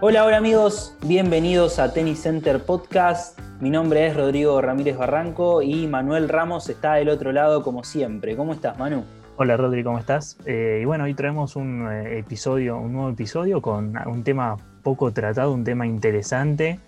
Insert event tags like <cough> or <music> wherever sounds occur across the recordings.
Hola, hola amigos, bienvenidos a Tennis Center Podcast. Mi nombre es Rodrigo Ramírez Barranco y Manuel Ramos está del otro lado como siempre. ¿Cómo estás, Manu? Hola Rodrigo, ¿cómo estás? Eh, y bueno, hoy traemos un eh, episodio, un nuevo episodio con un tema poco tratado, un tema interesante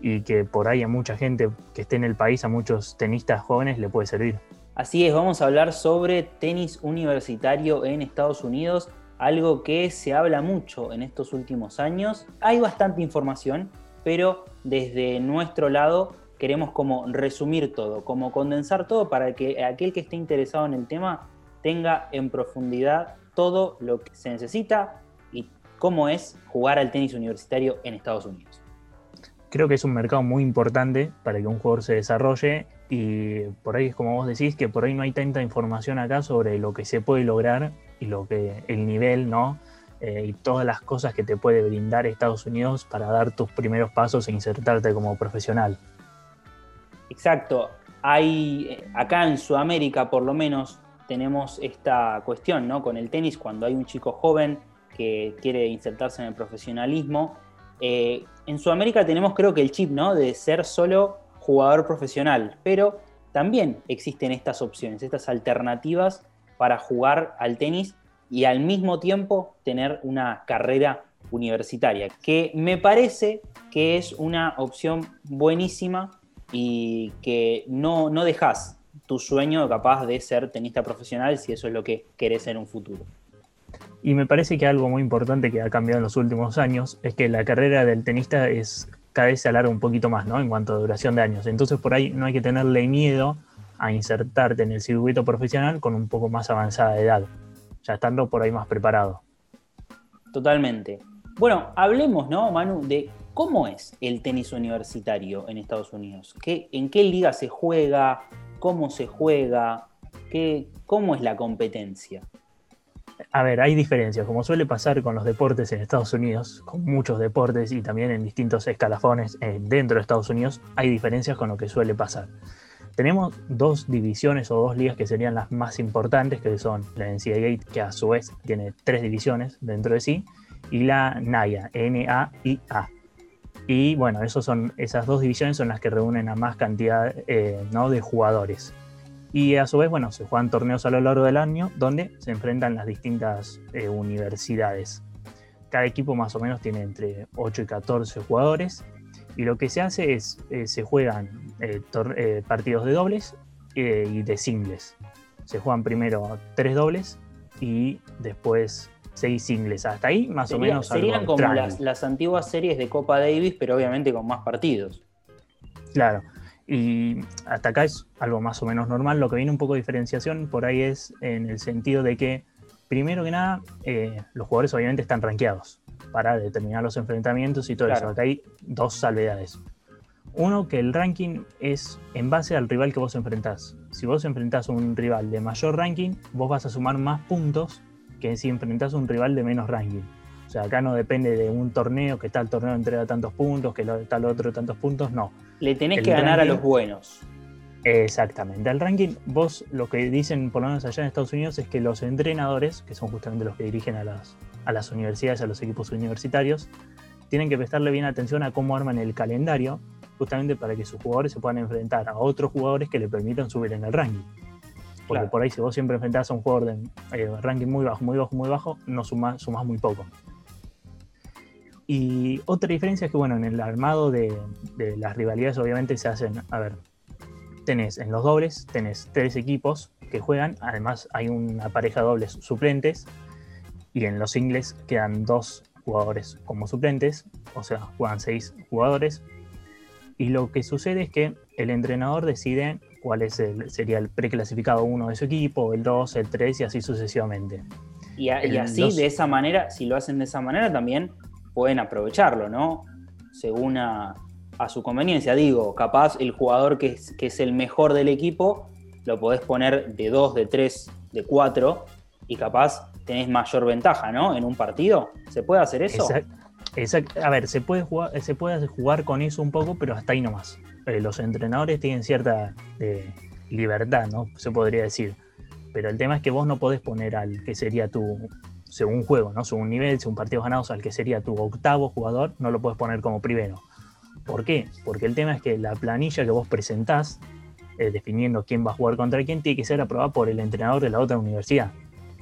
y que por ahí a mucha gente que esté en el país, a muchos tenistas jóvenes le puede servir. Así es, vamos a hablar sobre tenis universitario en Estados Unidos, algo que se habla mucho en estos últimos años. Hay bastante información, pero desde nuestro lado queremos como resumir todo, como condensar todo para que aquel que esté interesado en el tema tenga en profundidad todo lo que se necesita y cómo es jugar al tenis universitario en Estados Unidos creo que es un mercado muy importante para que un jugador se desarrolle y por ahí es como vos decís que por ahí no hay tanta información acá sobre lo que se puede lograr y lo que el nivel, ¿no? Eh, y todas las cosas que te puede brindar Estados Unidos para dar tus primeros pasos e insertarte como profesional. Exacto. Hay acá en Sudamérica por lo menos tenemos esta cuestión, ¿no? Con el tenis cuando hay un chico joven que quiere insertarse en el profesionalismo, eh, en Sudamérica tenemos creo que el chip, ¿no? De ser solo jugador profesional, pero también existen estas opciones, estas alternativas para jugar al tenis y al mismo tiempo tener una carrera universitaria, que me parece que es una opción buenísima y que no, no dejas tu sueño capaz de ser tenista profesional si eso es lo que querés en un futuro. Y me parece que algo muy importante que ha cambiado en los últimos años es que la carrera del tenista es cada vez se alarga un poquito más, ¿no? En cuanto a duración de años. Entonces por ahí no hay que tenerle miedo a insertarte en el circuito profesional con un poco más avanzada de edad, ya estando por ahí más preparado. Totalmente. Bueno, hablemos, ¿no, Manu, de cómo es el tenis universitario en Estados Unidos. ¿Qué, ¿En qué liga se juega? ¿Cómo se juega? ¿Qué, ¿Cómo es la competencia? A ver, hay diferencias, como suele pasar con los deportes en Estados Unidos, con muchos deportes y también en distintos escalafones eh, dentro de Estados Unidos, hay diferencias con lo que suele pasar. Tenemos dos divisiones o dos ligas que serían las más importantes, que son la NCAA, que a su vez tiene tres divisiones dentro de sí, y la NAIA, N-A-I-A. Y bueno, esos son, esas dos divisiones son las que reúnen a más cantidad eh, ¿no? de jugadores. Y a su vez, bueno, se juegan torneos a lo largo del año donde se enfrentan las distintas eh, universidades. Cada equipo más o menos tiene entre 8 y 14 jugadores. Y lo que se hace es, eh, se juegan eh, partidos de dobles y de singles. Se juegan primero tres dobles y después seis singles. Hasta ahí más o menos. Serían como las, las antiguas series de Copa Davis, pero obviamente con más partidos. Claro. Y hasta acá es algo más o menos normal. Lo que viene un poco de diferenciación por ahí es en el sentido de que, primero que nada, eh, los jugadores obviamente están rankeados para determinar los enfrentamientos y todo eso. Acá hay dos salvedades. Uno, que el ranking es en base al rival que vos enfrentás. Si vos enfrentás a un rival de mayor ranking, vos vas a sumar más puntos que si enfrentás a un rival de menos ranking. O sea, acá no depende de un torneo, que tal torneo entrega tantos puntos, que tal otro tantos puntos, no. Le tenés que ganar a los buenos. Exactamente. Al ranking, vos lo que dicen, por lo menos allá en Estados Unidos, es que los entrenadores, que son justamente los que dirigen a las, a las universidades, a los equipos universitarios, tienen que prestarle bien atención a cómo arman el calendario, justamente para que sus jugadores se puedan enfrentar a otros jugadores que le permitan subir en el ranking. Porque por ahí, si vos siempre enfrentás a un jugador de eh, ranking muy bajo, muy bajo, muy bajo, no sumás, sumás muy poco. Y otra diferencia es que, bueno, en el armado de, las rivalidades obviamente se hacen, a ver, tenés en los dobles, tenés tres equipos que juegan, además hay una pareja de dobles suplentes, y en los singles quedan dos jugadores como suplentes, o sea, juegan seis jugadores. Y lo que sucede es que el entrenador decide cuál es el, sería el preclasificado uno de su equipo, el 2, el 3 y así sucesivamente. Y, así, de esa manera, si lo hacen de esa manera, también pueden aprovecharlo, ¿no? Según a, su conveniencia. Digo, capaz el jugador que es, que es el mejor del equipo lo podés poner de 2, de 3, de 4 y capaz tenés mayor ventaja, ¿no? En un partido. ¿Se puede hacer eso? A ver, se puede, jugar, se puede jugar con eso un poco, pero hasta ahí nomás. Eh, los entrenadores tienen cierta eh, libertad, ¿no? Se podría decir. Pero el tema es que vos no podés poner al que sería tu, según juego, ¿no? Según nivel, según partidos ganados, al que sería tu octavo jugador, no lo puedes poner como primero. ¿Por qué? Porque el tema es que la planilla que vos presentás, eh, definiendo quién va a jugar contra quién, tiene que ser aprobada por el entrenador de la otra universidad.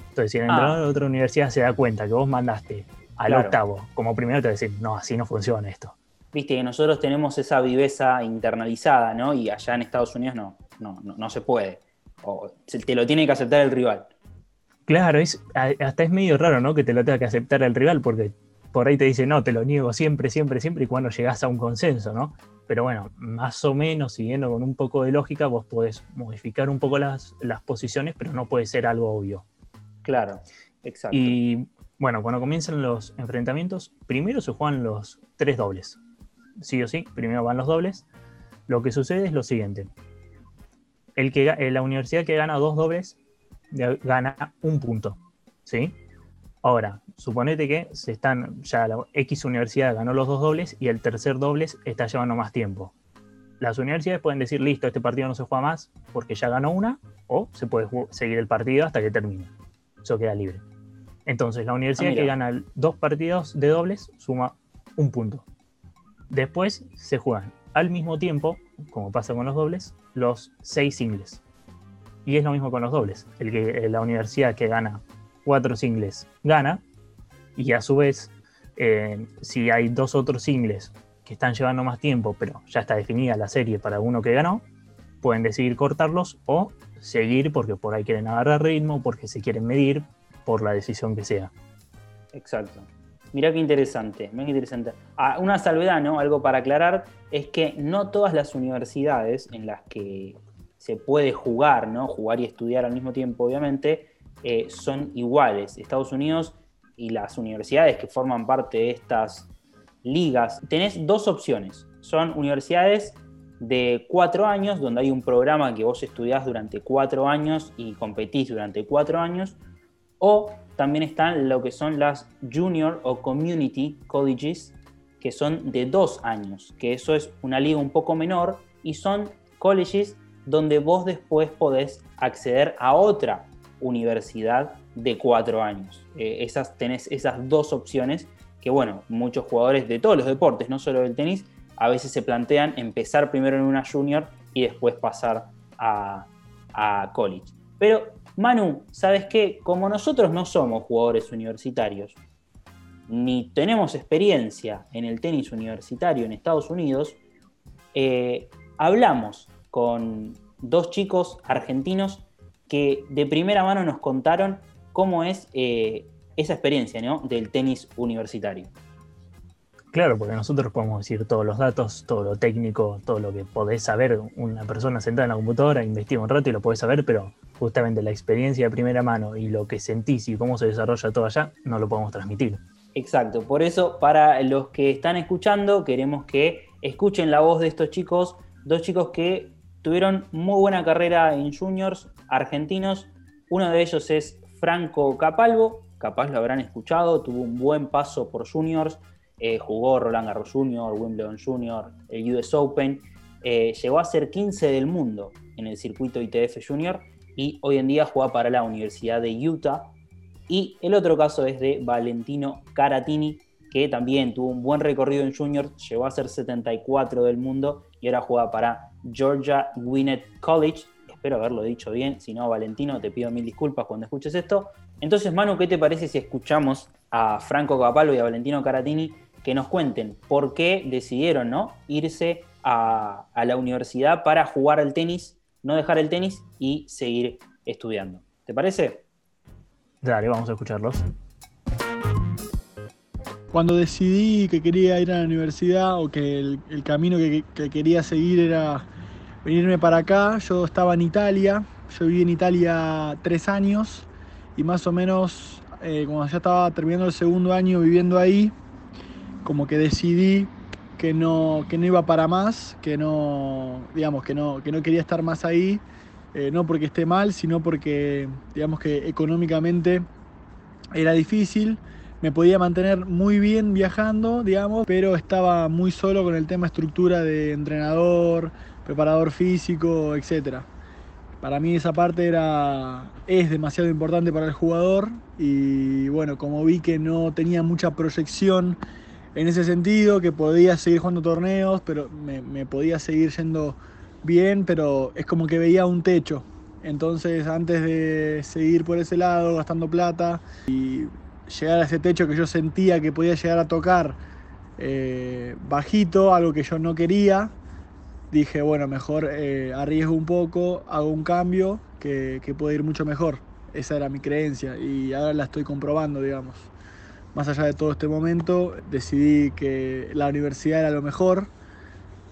Entonces, si el entrenador de la otra universidad se da cuenta que vos mandaste al octavo como primero, te va a decir, no, así no funciona esto. Viste que nosotros tenemos esa viveza internalizada, ¿no? Y allá en Estados Unidos no, no, no, se puede. O te lo tiene que aceptar el rival. Claro, es, hasta es medio raro, ¿no? Que te lo tenga que aceptar el rival, porque por ahí te dice, no, te lo niego siempre, siempre, siempre, y cuando llegas a un consenso, ¿no? Pero bueno, más o menos, siguiendo con un poco de lógica, vos podés modificar un poco las, las posiciones, pero no puede ser algo obvio. Claro, exacto. Y bueno, cuando comienzan los enfrentamientos, primero se juegan los tres dobles. Sí o sí, primero van los dobles. Lo que sucede es lo siguiente. El que, eh, la universidad que gana dos dobles gana un punto. ¿Sí? Ahora, suponete que se están, ya la X universidad ganó los dos dobles y el tercer dobles está llevando más tiempo. Las universidades pueden decir, listo, este partido no se juega más porque ya ganó una, o se puede seguir el partido hasta que termine. Eso queda libre. Entonces, la universidad ah, que gana dos partidos de dobles suma un punto. Después se juegan al mismo tiempo, como pasa con los dobles, los seis singles. Y es lo mismo con los dobles. El que, la universidad que gana cuatro singles gana, y a su vez, eh, si hay dos otros singles que están llevando más tiempo, pero ya está definida la serie para uno que ganó, pueden decidir cortarlos o seguir porque por ahí quieren agarrar ritmo, porque se quieren medir, por la decisión que sea. Exacto. Mirá qué interesante, qué interesante. Ah, una salvedad, ¿no? Algo para aclarar, es que no todas las universidades en las que se puede jugar, ¿no? Jugar y estudiar al mismo tiempo, obviamente, eh, son iguales. Estados Unidos y las universidades que forman parte de estas ligas, tenés dos opciones. Son universidades de cuatro años, donde hay un programa que vos estudiás durante cuatro años y competís durante cuatro años, o también están lo que son las junior o community colleges, que son de dos años, que eso es una liga un poco menor y son colleges donde vos después podés acceder a otra universidad de cuatro años. Eh, esas, tenés esas dos opciones que, bueno, muchos jugadores de todos los deportes, no solo del tenis, a veces se plantean empezar primero en una junior y después pasar a, a college. Pero, Manu, ¿sabes qué? Como nosotros no somos jugadores universitarios, ni tenemos experiencia en el tenis universitario en Estados Unidos, eh, hablamos con dos chicos argentinos que de primera mano nos contaron cómo es eh, esa experiencia del tenis universitario. Claro, porque nosotros podemos decir todos los datos, todo lo técnico, todo lo que podés saber. Una persona sentada en la computadora investiga un rato y lo podés saber, pero justamente la experiencia de primera mano y lo que sentís y cómo se desarrolla todo allá, no lo podemos transmitir. Exacto, por eso para los que están escuchando, queremos que escuchen la voz de estos chicos, dos chicos que tuvieron muy buena carrera en juniors argentinos. Uno de ellos es Franco Capalvo, capaz lo habrán escuchado, tuvo un buen paso por juniors eh, jugó Roland Garros Jr., Wimbledon Jr., el US Open, eh, llegó a ser 15 del mundo en el circuito ITF Junior y hoy en día juega para la Universidad de Utah. Y el otro caso es de Valentino Caratini, que también tuvo un buen recorrido en Junior, llegó a ser 74 del mundo y ahora juega para Georgia Gwinnett College. Espero haberlo dicho bien, si no, Valentino, te pido mil disculpas cuando escuches esto. Entonces, Manu, ¿qué te parece si escuchamos a Franco Capalo y a Valentino Caratini que nos cuenten por qué decidieron ¿no? irse a, la universidad para jugar al tenis, no dejar el tenis y seguir estudiando. ¿Te parece? Dale, vamos a escucharlos. Cuando decidí que quería ir a la universidad o que el, camino que, quería seguir era venirme para acá, yo estaba en Italia, yo viví en Italia tres años y más o menos eh, cuando ya estaba terminando el segundo año viviendo ahí, como que decidí que no, que no iba para más, que no, digamos, que no, que no quería estar más ahí, eh, no porque esté mal, sino porque, digamos que económicamente era difícil, me podía mantener muy bien viajando, digamos, pero estaba muy solo con el tema estructura de entrenador, preparador físico, etc. Para mí esa parte era, es demasiado importante para el jugador y bueno, como vi que no tenía mucha proyección en ese sentido, que podía seguir jugando torneos, pero me, podía seguir yendo bien, pero es como que veía un techo. Entonces antes de seguir por ese lado gastando plata y llegar a ese techo que yo sentía que podía llegar a tocar eh, bajito, algo que yo no quería, dije, bueno, mejor eh, arriesgo un poco, hago un cambio que, que puede ir mucho mejor. Esa era mi creencia y ahora la estoy comprobando, digamos. Más allá de todo este momento, decidí que la universidad era lo mejor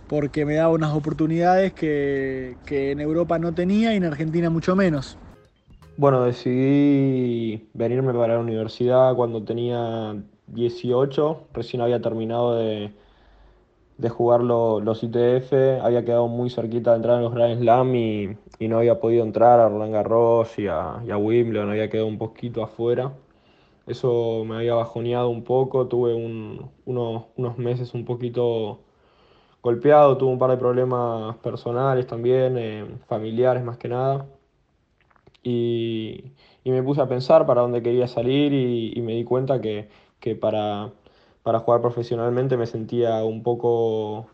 porque me daba unas oportunidades que, que en Europa no tenía y en Argentina mucho menos. Bueno, decidí venirme para la universidad cuando tenía 18, recién había terminado de, de jugar los ITF, había quedado muy cerquita de entrar en los Grand Slam y, y no había podido entrar a Roland Garros y a, a Wimbledon, había quedado un poquito afuera. Eso me había bajoneado un poco, tuve un, unos, unos meses un poquito golpeado, tuve un par de problemas personales también, eh, familiares más que nada. Y, y, me puse a pensar para dónde quería salir y, y me di cuenta que, que para, para jugar profesionalmente me sentía un poco,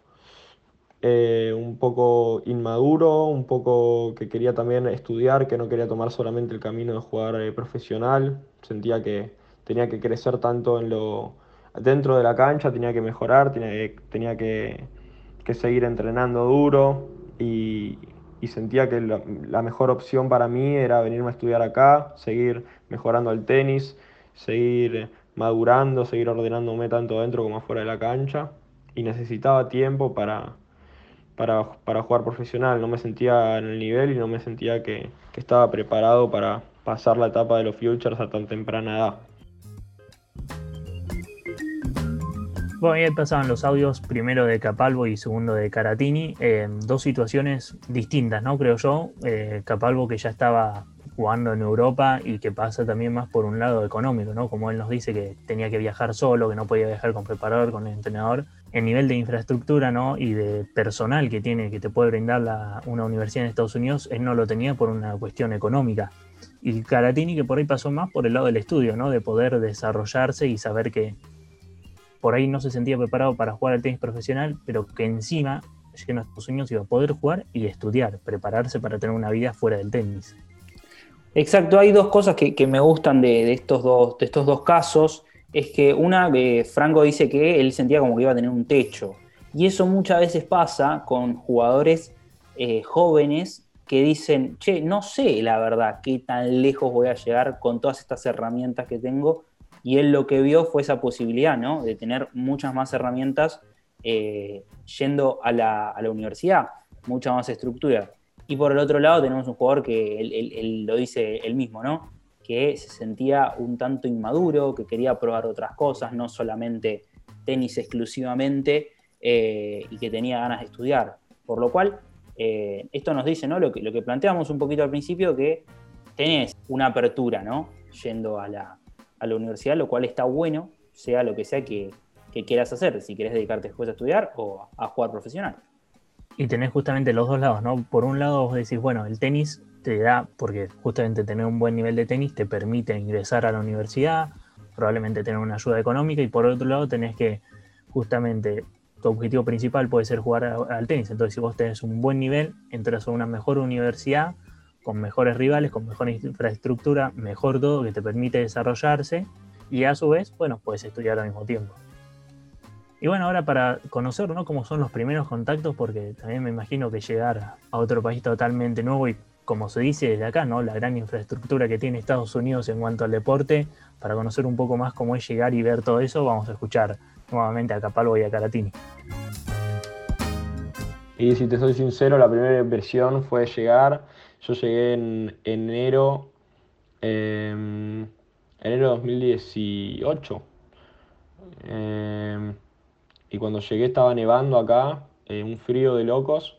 eh, un poco inmaduro, un poco que quería también estudiar, que no quería tomar solamente el camino de jugar eh, profesional. Sentía que tenía que crecer tanto en lo dentro de la cancha, tenía que mejorar, tenía que, tenía que, que seguir entrenando duro y, y sentía que la, la, mejor opción para mí era venirme a estudiar acá, seguir mejorando el tenis, seguir madurando, seguir ordenándome tanto dentro como afuera de la cancha y necesitaba tiempo para, para, para, jugar profesional. No me sentía en el nivel y no me sentía que, que estaba preparado para pasar la etapa de los futures a tan temprana edad. Bueno, ahí pasaban los audios, primero de Capalvo y segundo de Caratini, eh, dos situaciones distintas, ¿no? Creo yo. Eh, Capalvo que ya estaba jugando en Europa y que pasa también más por un lado económico, ¿no? Como él nos dice que tenía que viajar solo, que no podía viajar con preparador, con entrenador. El nivel de infraestructura, ¿no? Y de personal que tiene, que te puede brindar la, una universidad en Estados Unidos, él no lo tenía por una cuestión económica. Y Caratini que por ahí pasó más por el lado del estudio, ¿no? De poder desarrollarse y saber que por ahí no se sentía preparado para jugar al tenis profesional, pero que encima, llegando a Estados Unidos, iba a poder jugar y estudiar, prepararse para tener una vida fuera del tenis. Exacto, hay dos cosas que, me gustan de, de, estos dos, de estos dos casos. Es que una, eh, Franco dice que él sentía como que iba a tener un techo. Y eso muchas veces pasa con jugadores eh, jóvenes que dicen, che, no sé la verdad qué tan lejos voy a llegar con todas estas herramientas que tengo. Y él lo que vio fue esa posibilidad, ¿no? De tener muchas más herramientas eh, yendo a la, a la universidad, mucha más estructura. Y por el otro lado tenemos un jugador que él, lo dice él mismo, ¿no? Que se sentía un tanto inmaduro, que quería probar otras cosas, no solamente tenis exclusivamente, eh, y que tenía ganas de estudiar. Por lo cual, eh, esto nos dice, ¿no? Lo que, lo que planteamos un poquito al principio, que tenés una apertura, ¿no? Yendo a la, a la universidad, lo cual está bueno, sea lo que sea que, que quieras hacer, si querés dedicarte después a estudiar o a jugar profesional. Y tenés justamente los dos lados, ¿no? Por un lado vos decís, bueno, el tenis te da, porque justamente tener un buen nivel de tenis te permite ingresar a la universidad, probablemente tener una ayuda económica, y por otro lado tenés que justamente tu objetivo principal puede ser jugar al tenis. Entonces, si vos tenés un buen nivel, entras a una mejor universidad, con mejores rivales, con mejor infraestructura, mejor todo, que te permite desarrollarse, y a su vez, bueno, puedes estudiar al mismo tiempo. Y bueno, ahora para conocer ¿no? cómo son los primeros contactos, porque también me imagino que llegar a otro país totalmente nuevo y como se dice desde acá, ¿no? la gran infraestructura que tiene Estados Unidos en cuanto al deporte, para conocer un poco más cómo es llegar y ver todo eso, vamos a escuchar nuevamente a Capalvo y a Caratini. Y si te soy sincero, la primera impresión fue llegar. Yo llegué en enero, eh, enero de 2018. Eh, y cuando llegué estaba nevando acá, eh, un frío de locos,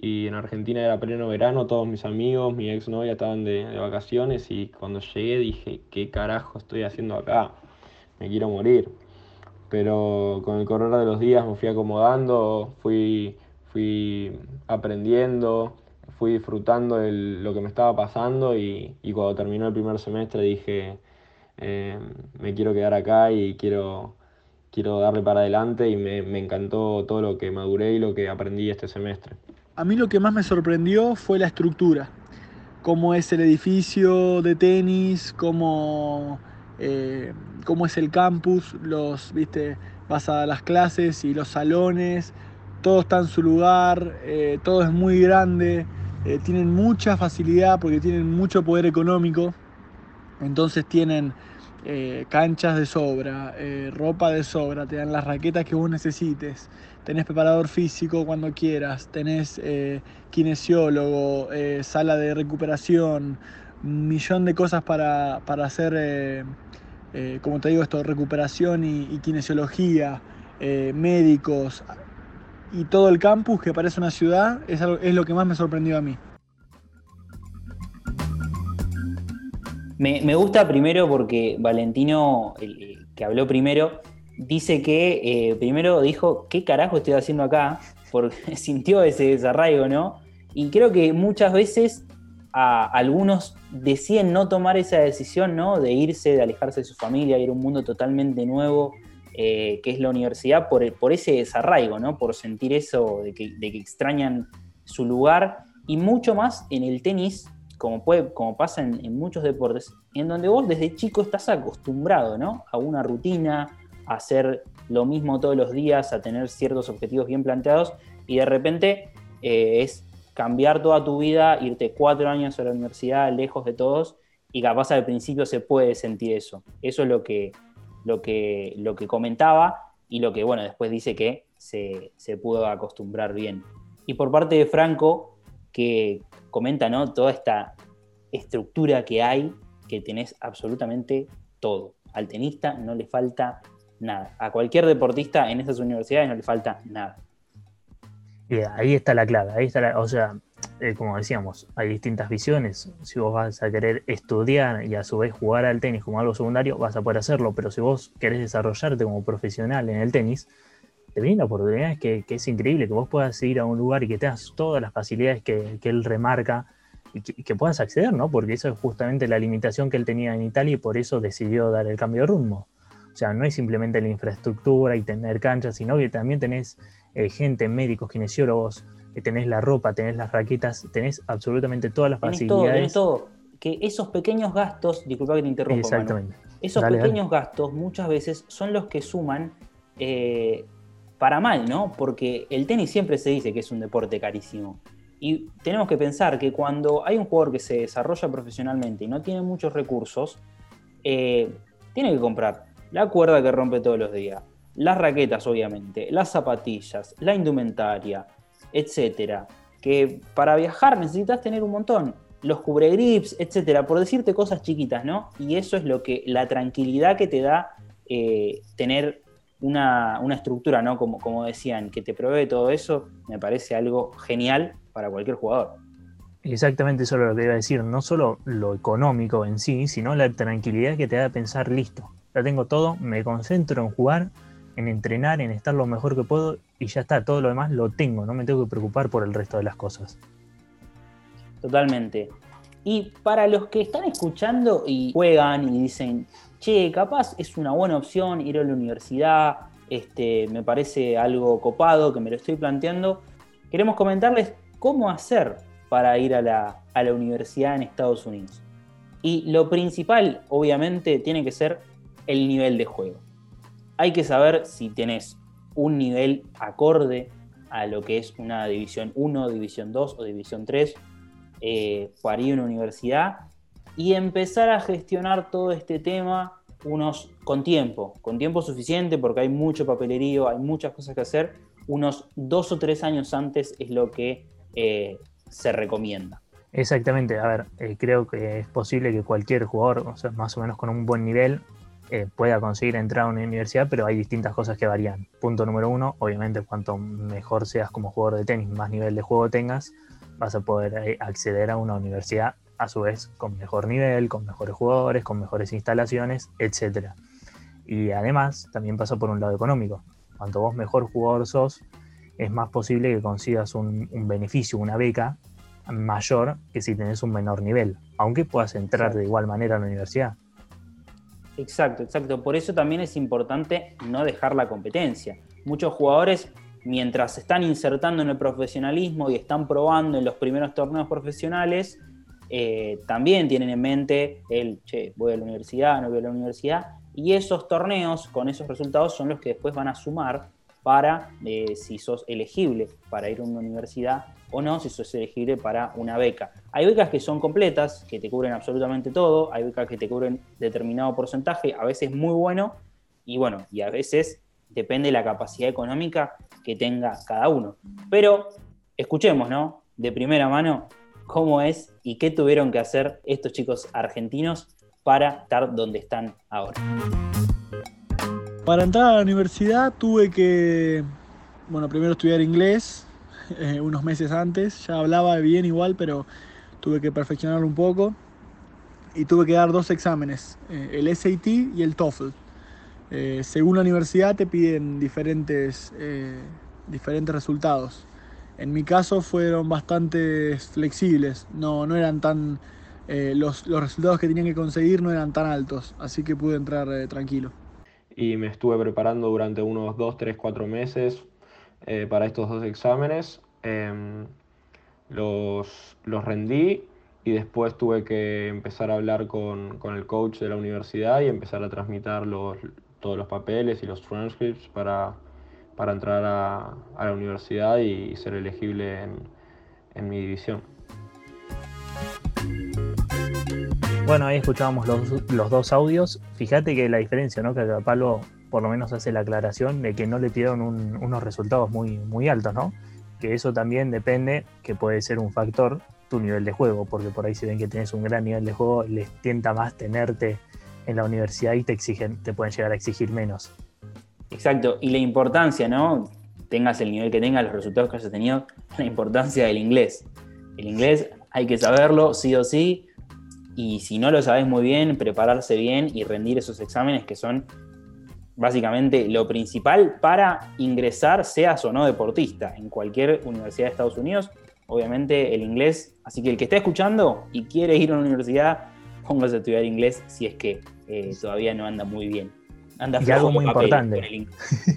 y en Argentina era pleno verano, todos mis amigos, mi exnovia estaban de, vacaciones, y cuando llegué dije, ¿qué carajo estoy haciendo acá? Me quiero morir. Pero con el correr de los días me fui acomodando, fui, fui aprendiendo, fui disfrutando lo que me estaba pasando y, cuando terminó el primer semestre dije, eh, me quiero quedar acá y quiero, quiero darle para adelante y me, encantó todo lo que maduré y lo que aprendí este semestre. A mí lo que más me sorprendió fue la estructura, cómo es el edificio de tenis, cómo, eh, cómo es el campus, los, viste, vas a las clases y los salones, todo está en su lugar, eh, todo es muy grande, eh, tienen mucha facilidad porque tienen mucho poder económico, entonces tienen eh, canchas de sobra, ropa de sobra, te dan las raquetas que vos necesites, tenés preparador físico cuando quieras, tenés kinesiólogo, sala de recuperación, millón de cosas para, hacer, como te digo esto, recuperación y kinesiología, médicos, y todo el campus, que parece una ciudad, es, es lo que más me sorprendió a mí. Me, gusta primero porque Valentino, que habló primero, dice que eh, primero dijo, ¿qué carajo estoy haciendo acá? Porque <laughs> sintió ese desarraigo, ¿no? Y creo que muchas veces a algunos deciden no tomar esa decisión, ¿no? De irse, de alejarse de su familia, ir a un mundo totalmente nuevo, eh, que es la universidad, por, por ese desarraigo, ¿no? por sentir eso de que, extrañan su lugar y mucho más en el tenis, como, puede, como pasa en, muchos deportes, en donde vos desde chico estás acostumbrado ¿no? a una rutina, a hacer lo mismo todos los días, a tener ciertos objetivos bien planteados y de repente eh, es cambiar toda tu vida, irte cuatro años a la universidad lejos de todos y capaz al principio se puede sentir eso. Eso es lo que, lo que, lo que comentaba y lo que, bueno, después dice que se, pudo acostumbrar bien. Y por parte de Franco, que comenta, ¿no? Toda esta estructura que hay, que tenés absolutamente todo. Al tenista no le falta nada. A cualquier deportista en esas universidades no le falta nada. Y ahí está la clave, ahí está o sea, eh, como decíamos, hay distintas visiones. Si vos vas a querer estudiar y a su vez jugar al tenis como algo secundario, vas a poder hacerlo, pero si vos querés desarrollarte como profesional en el tenis, te viene la oportunidad que, que es increíble, que vos puedas ir a un lugar y que tengas todas las facilidades que, él remarca y que, puedas acceder, ¿no? Porque eso es justamente la limitación que él tenía en Italia y por eso decidió dar el cambio de rumbo. O sea, no es simplemente la infraestructura y tener canchas, sino que también tenés eh, gente, médicos, kinesiólogos, tenés la ropa, tenés las raquetas, tenés absolutamente todas las facilidades. Todo, todo. Que esos pequeños gastos, disculpa que te interrumpa, Exactamente. esos pequeños gastos muchas veces son los que suman eh, para mal, ¿no? Porque el tenis siempre se dice que es un deporte carísimo. Y tenemos que pensar que cuando hay un jugador que se desarrolla profesionalmente y no tiene muchos recursos, eh, tiene que comprar la cuerda que rompe todos los días, las raquetas obviamente, las zapatillas, la indumentaria, etcétera. Que para viajar necesitas tener un montón. Los cubregrips, etcétera, por decirte cosas chiquitas, ¿no? Y eso es lo que, la tranquilidad que te da eh, tener una, estructura, ¿no? Como, como decían, que te provee todo eso, me parece algo genial para cualquier jugador. Exactamente eso es lo que iba a decir, no solo lo económico en sí, sino la tranquilidad que te da pensar, listo, ya tengo todo, me concentro en jugar, en entrenar, en estar lo mejor que puedo y ya está, todo lo demás lo tengo, no me tengo que preocupar por el resto de las cosas. Totalmente. Y para los que están escuchando y juegan y dicen, che, capaz es una buena opción ir a la universidad, este, me parece algo copado que me lo estoy planteando, queremos comentarles cómo hacer para ir a la, a la universidad en Estados Unidos. Y lo principal, obviamente, tiene que ser el nivel de juego. Hay que saber si tenés un nivel acorde a lo que es una división 1, división 2 o división 3 eh, para ir a una universidad y empezar a gestionar todo este tema unos con tiempo, con tiempo suficiente porque hay mucho papelerío, hay muchas cosas que hacer, unos dos o tres años antes es lo que eh, se recomienda. Exactamente, a ver, eh, creo que es posible que cualquier jugador, más o menos con un buen nivel, eh, pueda conseguir entrar a una universidad, pero hay distintas cosas que varían. Punto número uno, obviamente cuanto mejor seas como jugador de tenis, más nivel de juego tengas, vas a poder acceder a una universidad a su vez con mejor nivel, con mejores jugadores, con mejores instalaciones, etc. Y además también pasa por un lado económico. Cuanto vos mejor jugador sos, es más posible que consigas un, beneficio, una beca, mayor que si tenés un menor nivel, aunque puedas entrar de igual manera a la universidad. Exacto, exacto. Por eso también es importante no dejar la competencia. Muchos jugadores, mientras se están insertando en el profesionalismo y están probando en los primeros torneos profesionales, eh, también tienen en mente el, che, voy a la universidad, no voy a la universidad, y esos torneos con esos resultados son los que después van a sumar para eh, si sos elegible para ir a una universidad o no, si sos elegible para una beca. Hay becas que son completas, que te cubren absolutamente todo, hay becas que te cubren determinado porcentaje, a veces muy bueno, y bueno, y a veces depende de la capacidad económica que tenga cada uno. Pero escuchemos, ¿no? De primera mano, cómo es y qué tuvieron que hacer estos chicos argentinos para estar donde están ahora. Para entrar a la universidad tuve que, bueno, primero estudiar inglés <laughs> eh, unos meses antes. Ya hablaba bien igual, pero tuve que perfeccionarlo un poco. Y tuve que dar dos exámenes, eh, el SAT y el TOEFL. Eh, según la universidad te piden diferentes, diferentes resultados. En mi caso fueron bastante flexibles, no, no eran tan... los, los, resultados que tenían que conseguir no eran tan altos, así que pude entrar tranquilo y me estuve preparando durante unos 2, 3, 4 meses eh, para estos dos exámenes. Em, los, los, rendí y después tuve que empezar a hablar con, con, el coach de la universidad y empezar a transmitir los, todos los papeles y los transcripts para, para entrar a, a, la universidad y ser elegible en, mi división. Bueno, ahí escuchábamos los, dos audios. Fíjate que la diferencia, ¿no? Que Pablo por lo menos hace la aclaración de que no le pidieron unos resultados muy, muy altos, ¿no? Que eso también depende, que puede ser un factor, tu nivel de juego, porque por ahí si ven que tienes un gran nivel de juego, les tienta más tenerte en la universidad y te exigen, te pueden llegar a exigir menos. Exacto, y la importancia, ¿no? Tengas el nivel que tengas, los resultados que hayas tenido, <laughs> la importancia del inglés. El inglés hay que saberlo, sí o sí, y si no lo sabes muy bien, prepararse bien y rendir esos exámenes que son básicamente lo principal para ingresar, seas o no deportista, en cualquier universidad de Estados Unidos. Obviamente el inglés, así que el que está escuchando y quiere ir a una universidad, póngase a estudiar inglés si es que eh, todavía no anda muy bien. Anda y algo muy importante.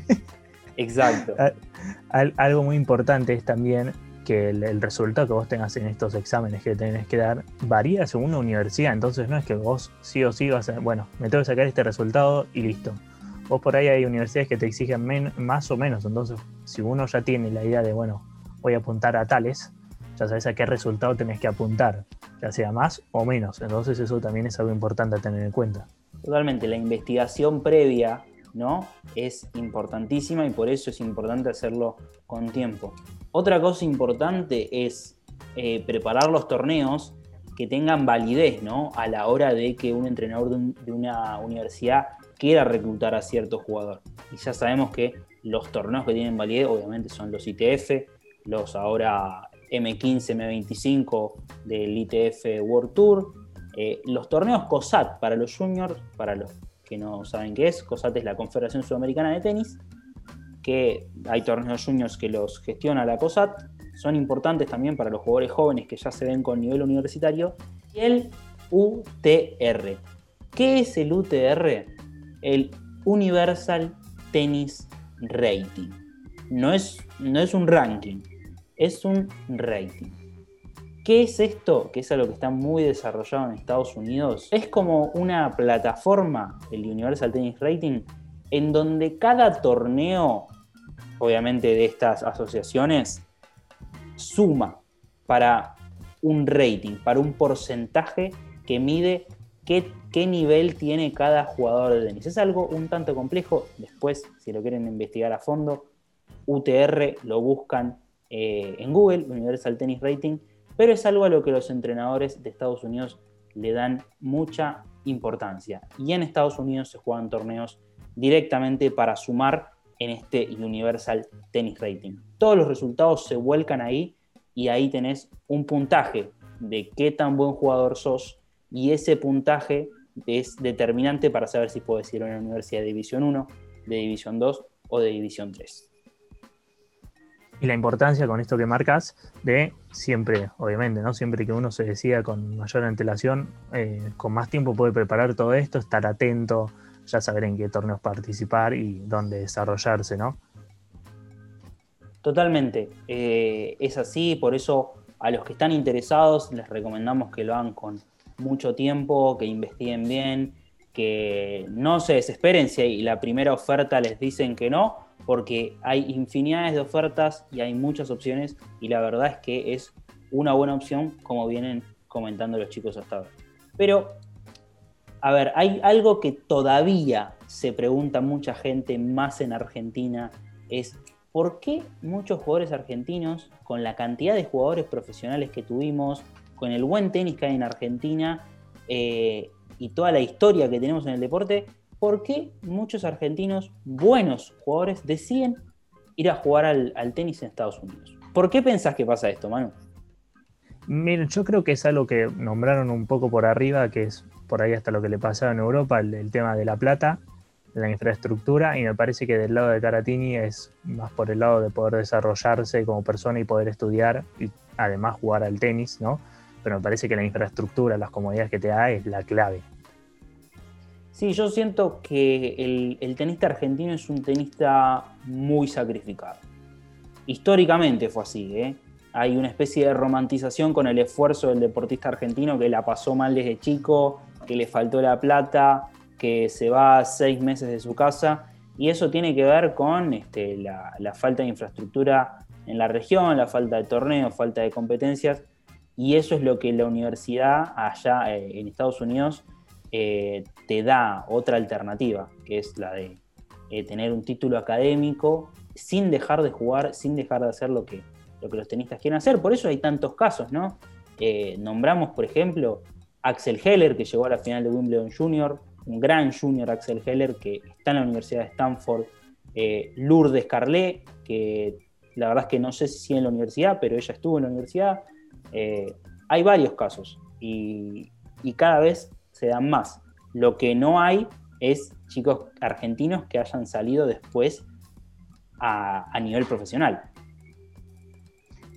<laughs> Exacto. algo muy importante es también que el, resultado que vos tengas en estos exámenes que tenés que dar varía según la universidad. Entonces no es que vos sí o sí vas a, bueno, me tengo que sacar este resultado y listo. Vos por ahí hay universidades que te exigen más o menos. Entonces, si uno ya tiene la idea de, bueno, voy a apuntar a tales, ya sabes a qué resultado tenés que apuntar, ya sea más o menos. Entonces eso también es algo importante a tener en cuenta. Totalmente, la investigación previa ¿no? Es importantísima y por eso es importante hacerlo con tiempo. Otra cosa importante es eh, preparar los torneos que tengan validez, ¿no? A la hora de que un entrenador de, una universidad quiera reclutar a cierto jugador. Y ya sabemos que los torneos que tienen validez, obviamente, son los ITF, los ahora M15, M25 del ITF World Tour, eh, los torneos COSAT para los juniors, para los que no saben qué es, COSAT es la Confederación Sudamericana de Tenis, que hay torneos juniors que los gestiona la COSAT, son importantes también para los jugadores jóvenes que ya se ven con nivel universitario, y el UTR. ¿Qué es el UTR? El Universal Tennis Rating. No es, no es un ranking, es un rating. ¿Qué es esto? Que es algo que está muy desarrollado en Estados Unidos. Es como una plataforma, el Universal Tennis Rating, en donde cada torneo, obviamente de estas asociaciones, suma para un rating, para un porcentaje que mide qué, nivel tiene cada jugador de tenis. Es algo un tanto complejo, después si lo quieren investigar a fondo, UTR lo buscan eh, en Google, Universal Tennis Rating, pero es algo a lo que los entrenadores de Estados Unidos le dan mucha importancia. Y en Estados Unidos se juegan torneos directamente para sumar en este Universal Tennis Rating. Todos los resultados se vuelcan ahí y ahí tenés un puntaje de qué tan buen jugador sos y ese puntaje es determinante para saber si puedes ir a una universidad de División 1, de División 2 o de División 3. Y la importancia con esto que marcas de siempre, obviamente, ¿no? Siempre que uno se decida con mayor antelación, eh, con más tiempo puede preparar todo esto, estar atento, ya saber en qué torneos participar y dónde desarrollarse, ¿no? Totalmente. Eh, es así, por eso a los que están interesados les recomendamos que lo hagan con mucho tiempo, que investiguen bien, que no se desesperen si la primera oferta les dicen que no, porque hay infinidades de ofertas y hay muchas opciones y la verdad es que es una buena opción como vienen comentando los chicos hasta ahora. Pero, a ver, hay algo que todavía se pregunta mucha gente más en Argentina, es ¿por qué muchos jugadores argentinos, con la cantidad de jugadores profesionales que tuvimos, con el buen tenis que hay en Argentina eh, y toda la historia que tenemos en el deporte, por qué muchos argentinos, buenos jugadores, deciden ir a jugar al, tenis en Estados Unidos? ¿Por qué pensás que pasa esto, Manu? Miren, yo creo que es algo que nombraron un poco por arriba, que es por ahí hasta lo que le pasaba en Europa, el tema de la plata la infraestructura y me parece que del lado de Caratini es más por el lado de poder desarrollarse como persona y poder estudiar y además jugar al tenis, ¿no? Pero me parece que la infraestructura, las comodidades que te da es la clave. Sí, yo siento que el, tenista argentino es un tenista muy sacrificado. Históricamente fue así, ¿eh? Hay una especie de romantización con el esfuerzo del deportista argentino que la pasó mal desde chico, que le faltó la plata, que se va seis meses de su casa y eso tiene que ver con este, la, falta de infraestructura en la región, la falta de torneos, falta de competencias y eso es lo que la universidad allá eh, en Estados Unidos eh, te da otra alternativa, que es la de eh, tener un título académico sin dejar de jugar, sin dejar de hacer lo que, lo que los tenistas quieren hacer. Por eso hay tantos casos, ¿no? nombramos, por ejemplo, Axel Heller, que llegó a la final de Wimbledon Junior, un gran junior Axel Heller que está en la Universidad de Stanford, eh, Lourdes Carlet, que la verdad es que no sé si sigue en la universidad, pero ella estuvo en la universidad. Eh, hay varios casos y, cada vez se dan más. Lo que no hay es chicos argentinos que hayan salido después a, nivel profesional.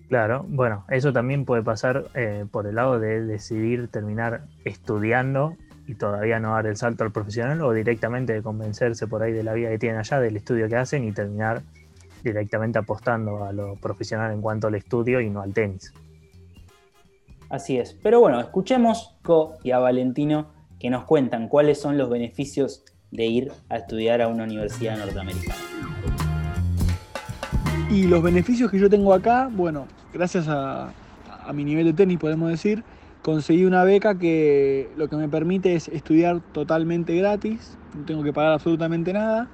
Claro, bueno, eso también puede pasar eh, por el lado de decidir terminar estudiando y todavía no dar el salto al profesional o directamente de convencerse por ahí de la vida que tienen allá, del estudio que hacen y terminar directamente apostando a lo profesional en cuanto al estudio y no al tenis. Así es. Pero bueno, escuchemos Co y a Valentino que nos cuentan cuáles son los beneficios de ir a estudiar a una universidad norteamericana. Y los beneficios que yo tengo acá, bueno, gracias a, a mi nivel de tenis podemos decir, conseguí una beca que lo que me permite es estudiar totalmente gratis, no tengo que pagar absolutamente nada.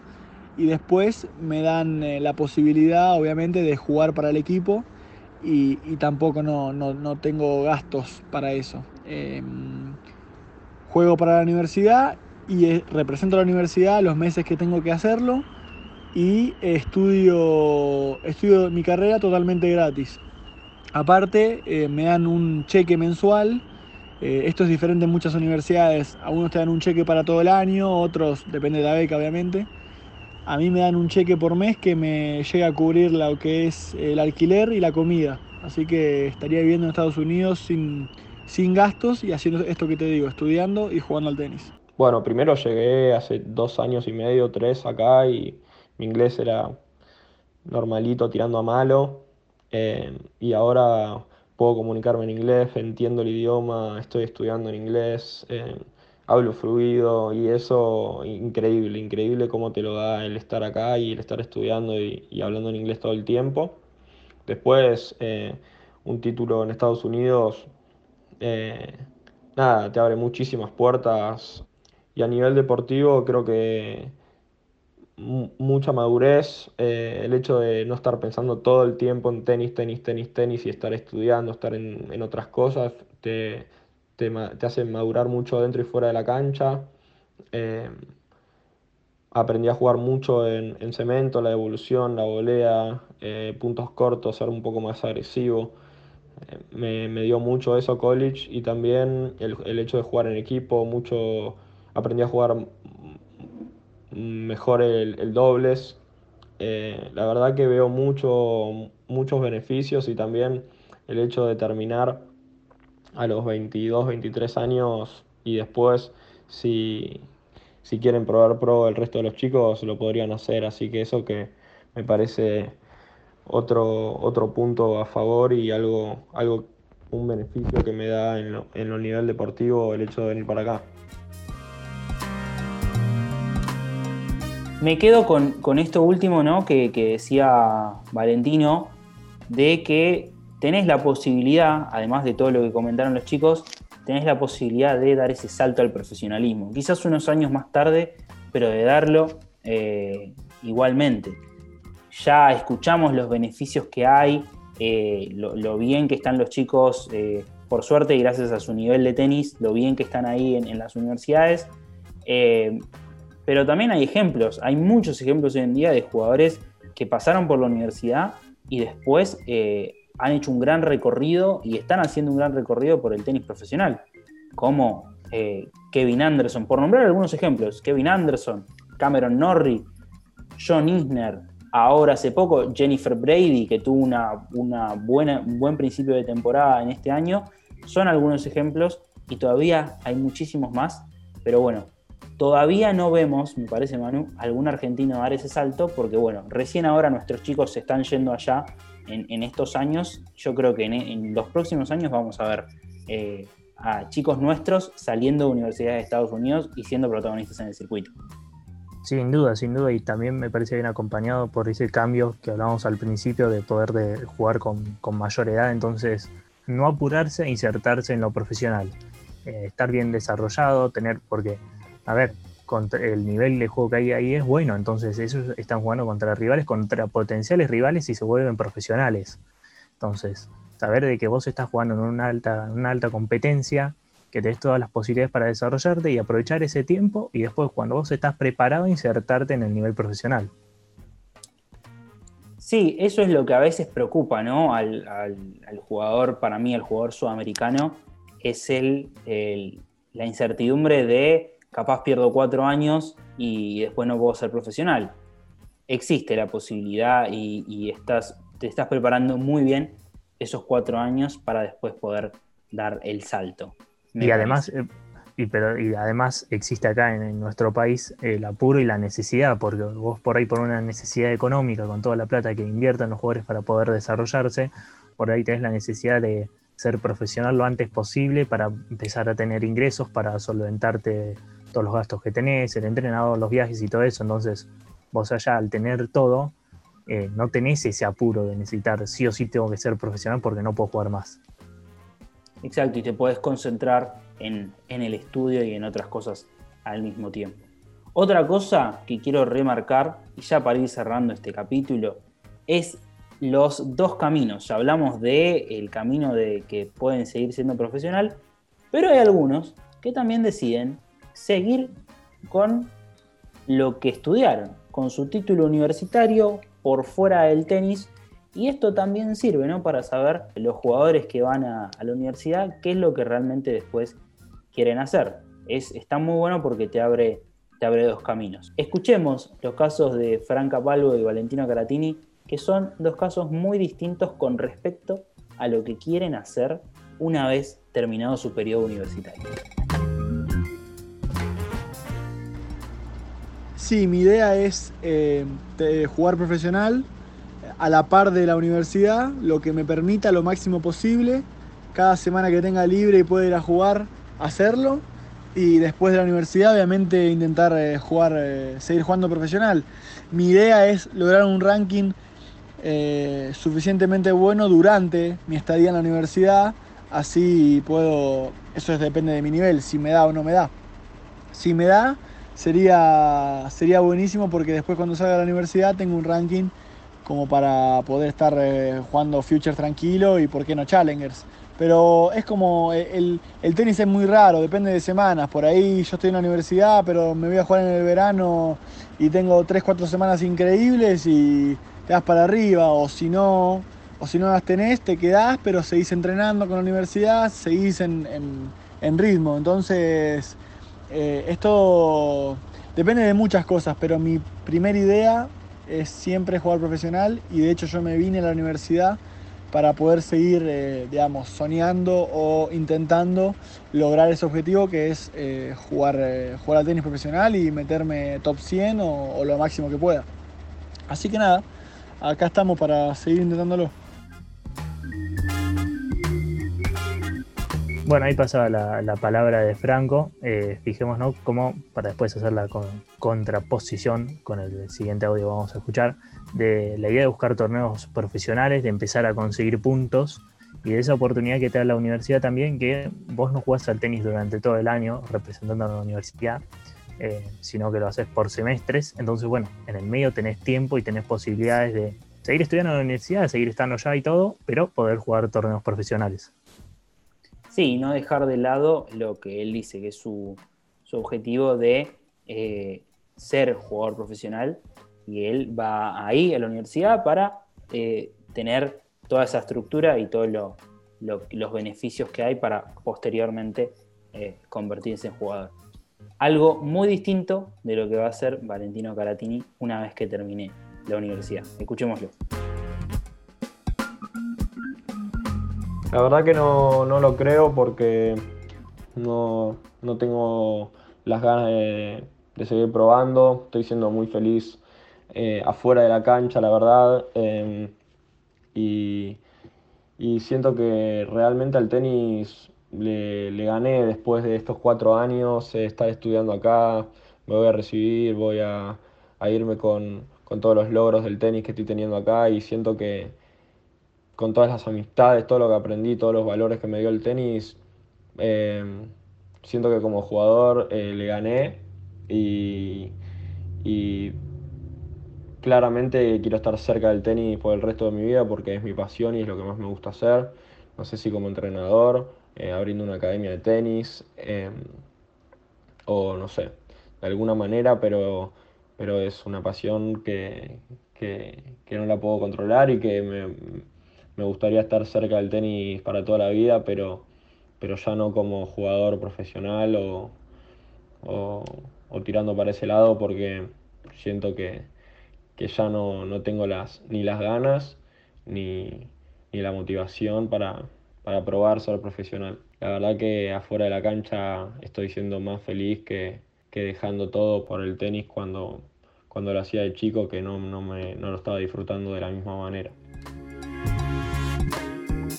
Y después me dan eh, la posibilidad, obviamente, de jugar para el equipo y, tampoco no, tengo gastos para eso. Em, juego para la universidad y represento a la universidad los meses que tengo que hacerlo y estudio, estudio mi carrera totalmente gratis. Aparte, eh, me dan un cheque mensual. Eh, esto es diferente en muchas universidades. Algunos te dan un cheque para todo el año, otros, depende de la beca obviamente. A mí me dan un cheque por mes que me llega a cubrir lo que es el alquiler y la comida. Así que estaría viviendo en Estados Unidos sin, sin gastos y haciendo esto que te digo, estudiando y jugando al tenis. Bueno, primero llegué hace dos años y medio, tres acá y mi inglés era normalito, tirando a malo. Eh, y ahora puedo comunicarme en inglés, entiendo el idioma, estoy estudiando en inglés, eh, hablo fluido y eso increíble, increíble cómo te lo da el estar acá y el estar estudiando y, hablando en inglés todo el tiempo. Después, eh, un título en Estados Unidos, nada, te abre muchísimas puertas y a nivel deportivo creo que mucha madurez, eh, el hecho de no estar pensando todo el tiempo en tenis, tenis, tenis, tenis y estar estudiando, estar en, otras cosas, te, te, hace madurar mucho dentro y fuera de la cancha. Eh, aprendí a jugar mucho en, cemento, la devolución, la volea, eh, puntos cortos, ser un poco más agresivo. Me, dio mucho eso college y también el, el hecho de jugar en equipo, mucho aprendí a jugar mejor el, dobles, eh, la verdad que veo mucho, muchos beneficios y también el hecho de terminar a los 22, 23 años y después si, si quieren probar pro el resto de los chicos lo podrían hacer, así que eso que me parece otro, otro punto a favor y algo, algo, un beneficio que me da en lo, nivel deportivo el hecho de venir para acá. Me quedo con, esto último ¿no? que, decía Valentino, de que tenés la posibilidad, además de todo lo que comentaron los chicos, tenés la posibilidad de dar ese salto al profesionalismo. Quizás unos años más tarde, pero de darlo eh, igualmente. Ya escuchamos los beneficios que hay, eh, lo, bien que están los chicos, eh, por suerte y gracias a su nivel de tenis, lo bien que están ahí en, las universidades. Pero también hay ejemplos, hay muchos ejemplos hoy en día de jugadores que pasaron por la universidad y después eh, han hecho un gran recorrido y están haciendo un gran recorrido por el tenis profesional, como eh, Kevin Anderson, por nombrar algunos ejemplos, Kevin Anderson, Cameron Norrie, John Isner, ahora hace poco Jennifer Brady, que tuvo una, buena, un buen principio de temporada en este año, son algunos ejemplos y todavía hay muchísimos más, pero bueno, Todavía no vemos, me parece Manu, algún argentino dar ese salto porque, bueno, recién ahora nuestros chicos se están yendo allá en, estos años. Yo creo que en, los próximos años vamos a ver eh, a chicos nuestros saliendo de universidades de Estados Unidos y siendo protagonistas en el circuito. Sin duda, sin duda, y también me parece bien acompañado por ese cambio que hablábamos al principio de poder de jugar con, mayor edad, entonces no apurarse e insertarse en lo profesional, eh, estar bien desarrollado, tener, porque a ver, el nivel de juego que hay ahí es bueno, entonces ellos están jugando contra rivales, contra potenciales rivales y se vuelven profesionales. Entonces, saber de que vos estás jugando en una alta, una alta competencia, que tenés todas las posibilidades para desarrollarte y aprovechar ese tiempo y después cuando vos estás preparado insertarte en el nivel profesional. Sí, eso es lo que a veces preocupa, ¿no? Al, jugador, para mí el jugador sudamericano, es el, la incertidumbre de capaz pierdo cuatro años y después no puedo ser profesional. Existe la posibilidad y, estás, te estás preparando muy bien esos cuatro años para después poder dar el salto. Y además, eh, y, pero, y además existe acá en, nuestro país el apuro y la necesidad, porque vos por ahí por una necesidad económica, con toda la plata que inviertan los jugadores para poder desarrollarse, por ahí tenés la necesidad de ser profesional lo antes posible para empezar a tener ingresos, para solventarte todos los gastos que tenés, el entrenador, los viajes y todo eso. Entonces, vos allá al tener todo, eh, no tenés ese apuro de necesitar sí o sí tengo que ser profesional porque no puedo jugar más. Exacto, y te puedes concentrar en, en el estudio y en otras cosas al mismo tiempo. Otra cosa que quiero remarcar, y ya para ir cerrando este capítulo, es los dos caminos. Ya hablamos del el camino de que pueden seguir siendo profesional, pero hay algunos que también deciden seguir con lo que estudiaron, con su título universitario por fuera del tenis. Y esto también sirve ¿no? para saber los jugadores que van a, la universidad qué es lo que realmente después quieren hacer. Es, está muy bueno porque te abre, te abre dos caminos. Escuchemos los casos de Franca Palvo y Valentino Caratini, que son dos casos muy distintos con respecto a lo que quieren hacer una vez terminado su periodo universitario. Sí, mi idea es eh, jugar profesional a la par de la universidad, lo que me permita lo máximo posible. Cada semana que tenga libre y pueda ir a jugar, hacerlo. Y después de la universidad, obviamente, intentar eh, jugar, eh, seguir jugando profesional. Mi idea es lograr un ranking suficientemente bueno durante mi estadía en la universidad. Así puedo, eso depende de mi nivel, si me da o no me da. Si me da, sería, sería buenísimo porque después cuando salga a la universidad tengo un ranking como para poder estar eh, jugando Futures tranquilo y por qué no Challengers. Pero es como, eh, el, el, tenis es muy raro, depende de semanas. Por ahí yo estoy en la universidad, pero me voy a jugar en el verano y tengo 3, 4 semanas increíbles y te das para arriba. O si no, o si no las tenés, te quedás, pero seguís entrenando con la universidad, seguís en, en ritmo. Entonces eh, esto depende de muchas cosas, pero mi primera idea es siempre jugar profesional y de hecho yo me vine a la universidad para poder seguir, eh, digamos, soñando o intentando lograr ese objetivo que es eh, jugar, eh, jugar al tenis profesional y meterme top 100 o, o lo máximo que pueda. Así que nada, acá estamos para seguir intentándolo. Bueno, ahí pasaba la, palabra de Franco. Eh, fijémonos cómo, para después hacer la contraposición con el siguiente audio que vamos a escuchar, de la idea de buscar torneos profesionales, de empezar a conseguir puntos y de esa oportunidad que te da la universidad también, que vos no jugás al tenis durante todo el año representando a la universidad, eh, sino que lo haces por semestres. Entonces, bueno, en el medio tenés tiempo y tenés posibilidades de seguir estudiando en la universidad, seguir estando allá y todo, pero poder jugar torneos profesionales. Sí, no dejar de lado lo que él dice, que es su, objetivo de eh, ser jugador profesional y él va ahí a la universidad para eh, tener toda esa estructura y todos los beneficios que hay para posteriormente eh, convertirse en jugador. Algo muy distinto de lo que va a hacer Valentino Caratini una vez que termine la universidad. Escuchémoslo. La verdad que no, lo creo porque no, tengo las ganas de, seguir probando. Estoy siendo muy feliz eh, afuera de la cancha, la verdad. Em, y, siento que realmente al tenis le, gané después de estos cuatro años, de estar estudiando acá, me voy a recibir, voy a, irme con, con todos los logros del tenis que estoy teniendo acá y siento que, con todas las amistades, todo lo que aprendí, todos los valores que me dio el tenis, eh, siento que como jugador eh, le gané y, claramente quiero estar cerca del tenis por el resto de mi vida porque es mi pasión y es lo que más me gusta hacer. No sé si como entrenador, eh, abriendo una academia de tenis o no sé, de alguna manera, pero, pero es una pasión que, que no la puedo controlar y que me, me gustaría estar cerca del tenis para toda la vida, pero, pero ya no como jugador profesional o, tirando para ese lado porque siento que, ya no, tengo las, ni las ganas ni, la motivación para, para probar ser profesional. La verdad que afuera de la cancha estoy siendo más feliz que, dejando todo por el tenis cuando, cuando lo hacía de chico que no, me, no lo estaba disfrutando de la misma manera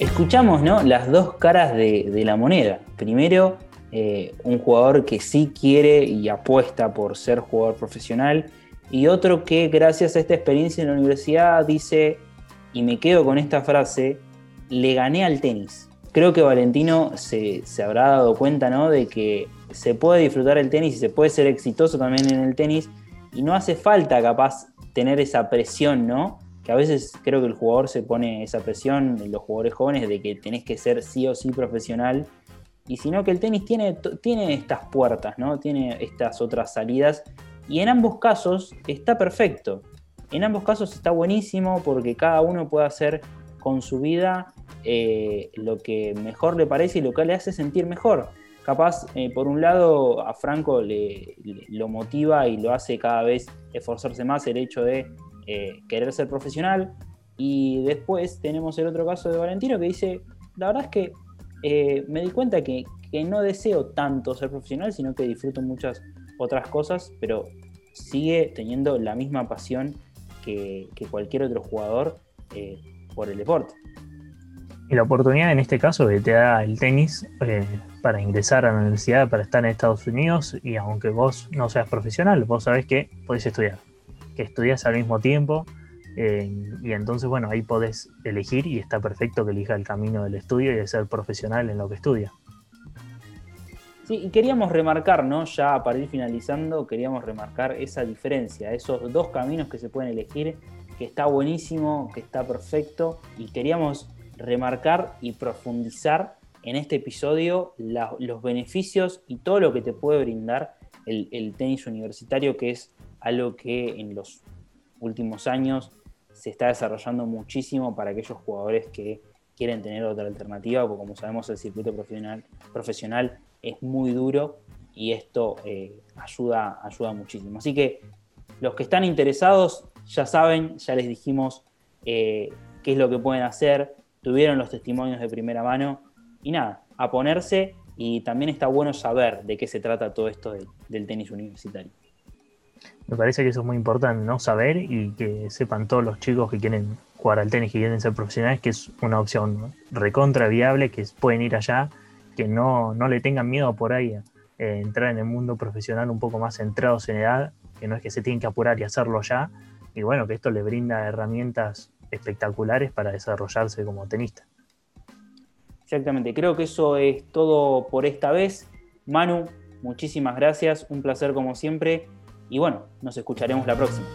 escuchamos ¿no? las dos caras de, la moneda. Primero, eh, un jugador que sí quiere y apuesta por ser jugador profesional, y otro que gracias a esta experiencia en la universidad dice, y me quedo con esta frase, le gané al tenis. Creo que Valentino se, se habrá dado cuenta ¿no? de que se puede disfrutar el tenis y se puede ser exitoso también en el tenis, y no hace falta capaz tener esa presión, ¿no? Que a veces creo que el jugador se pone esa presión, los jugadores jóvenes, de que tenés que ser sí o sí profesional, y sino que el tenis tiene, tiene estas puertas, ¿no? tiene estas otras salidas, y en ambos casos está perfecto. En ambos casos está buenísimo porque cada uno puede hacer con su vida eh, lo que mejor le parece y lo que le hace sentir mejor. Capaz, eh, por un lado, a Franco le, lo motiva y lo hace cada vez esforzarse más el hecho de eh, querer ser profesional. Y después tenemos el otro caso de Valentino que dice, la verdad es que eh, me di cuenta que, no deseo tanto ser profesional, sino que disfruto muchas otras cosas, pero sigue teniendo la misma pasión que, cualquier otro jugador eh, por el deporte. La oportunidad en este caso que te da el tenis para ingresar a la universidad, para estar en Estados Unidos, y aunque vos no seas profesional, vos sabés que podés estudiar que estudias al mismo tiempo. Eh, y entonces, bueno, ahí podés elegir y está perfecto que elija el camino del estudio y de ser profesional en lo que estudia. Sí, y queríamos remarcar, ¿no? Ya para ir finalizando, queríamos remarcar esa diferencia, esos dos caminos que se pueden elegir, que está buenísimo, que está perfecto, y queríamos remarcar y profundizar en este episodio los beneficios y todo lo que te puede brindar el tenis universitario, que es algo que en los últimos años se está desarrollando muchísimo para aquellos jugadores que quieren tener otra alternativa, porque como sabemos el circuito profesional, es muy duro y esto eh, ayuda, ayuda muchísimo. Así que los que están interesados ya saben, ya les dijimos eh, qué es lo que pueden hacer, tuvieron los testimonios de primera mano y nada, a ponerse y también está bueno saber de qué se trata todo esto del tenis universitario. Me parece que eso es muy importante, ¿no? Saber y que sepan todos los chicos que quieren jugar al tenis, que quieren ser profesionales, que es una opción recontra viable, que pueden ir allá, que no, no le tengan miedo por ahí eh, entrar en el mundo profesional un poco más centrados en edad, que no es que se tienen que apurar y hacerlo ya, y bueno, que esto les brinda herramientas espectaculares para desarrollarse como tenista. Exactamente, creo que eso es todo por esta vez. Manu, muchísimas gracias, un placer como siempre y bueno, nos escucharemos la próxima.